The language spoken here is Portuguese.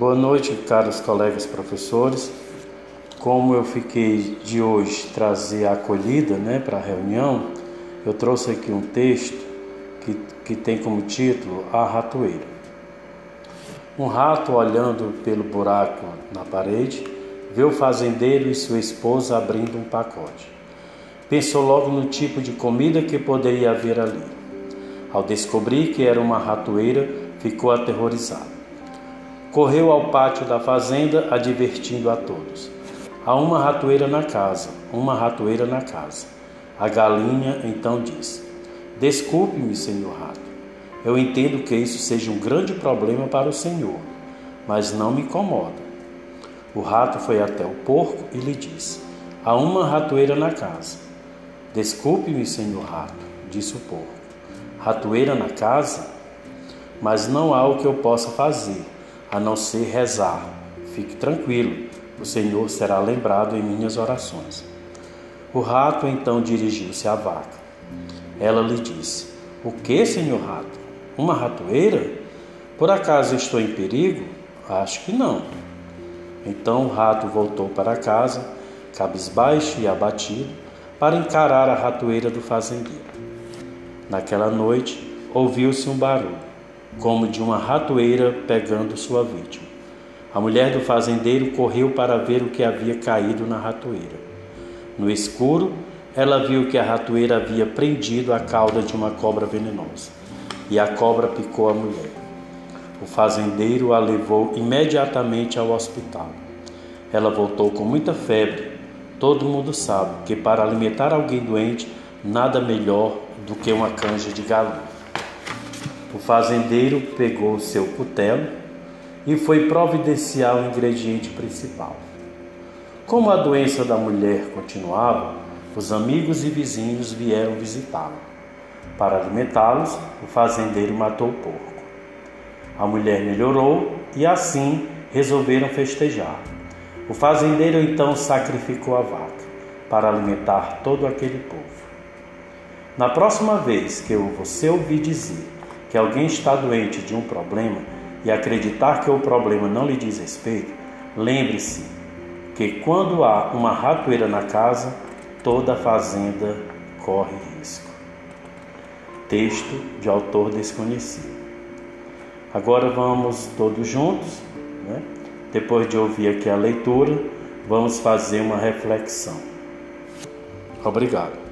Boa noite, caros colegas professores. Como eu fiquei de hoje trazer a acolhida né, para a reunião, eu trouxe aqui um texto que, que tem como título A Ratoeira. Um rato olhando pelo buraco na parede, vê o fazendeiro e sua esposa abrindo um pacote. Pensou logo no tipo de comida que poderia haver ali. Ao descobrir que era uma ratoeira, ficou aterrorizado. Correu ao pátio da fazenda, advertindo a todos: Há uma ratoeira na casa, uma ratoeira na casa. A galinha então disse: Desculpe-me, senhor rato. Eu entendo que isso seja um grande problema para o senhor, mas não me incomoda. O rato foi até o porco e lhe disse: Há uma ratoeira na casa. Desculpe-me, senhor rato, disse o porco. Ratoeira na casa? Mas não há o que eu possa fazer a não ser rezar. Fique tranquilo, o Senhor será lembrado em minhas orações. O rato então dirigiu-se à vaca. Ela lhe disse: O que, senhor rato? Uma ratoeira? Por acaso estou em perigo? Acho que não. Então o rato voltou para casa, cabisbaixo e abatido, para encarar a ratoeira do fazendeiro. Naquela noite ouviu-se um barulho como de uma ratoeira pegando sua vítima. A mulher do fazendeiro correu para ver o que havia caído na ratoeira. No escuro, ela viu que a ratoeira havia prendido a cauda de uma cobra venenosa, e a cobra picou a mulher. O fazendeiro a levou imediatamente ao hospital. Ela voltou com muita febre. Todo mundo sabe que para alimentar alguém doente, nada melhor do que uma canja de galinha. O fazendeiro pegou seu cutelo e foi providenciar o ingrediente principal. Como a doença da mulher continuava, os amigos e vizinhos vieram visitá-la. Para alimentá-los, o fazendeiro matou o porco. A mulher melhorou e assim resolveram festejar. O fazendeiro então sacrificou a vaca para alimentar todo aquele povo. Na próxima vez que você ouvir dizer que alguém está doente de um problema e acreditar que o problema não lhe diz respeito, lembre-se que quando há uma ratoeira na casa, toda a fazenda corre risco. Texto de autor desconhecido. Agora vamos todos juntos, né? depois de ouvir aqui a leitura, vamos fazer uma reflexão. Obrigado.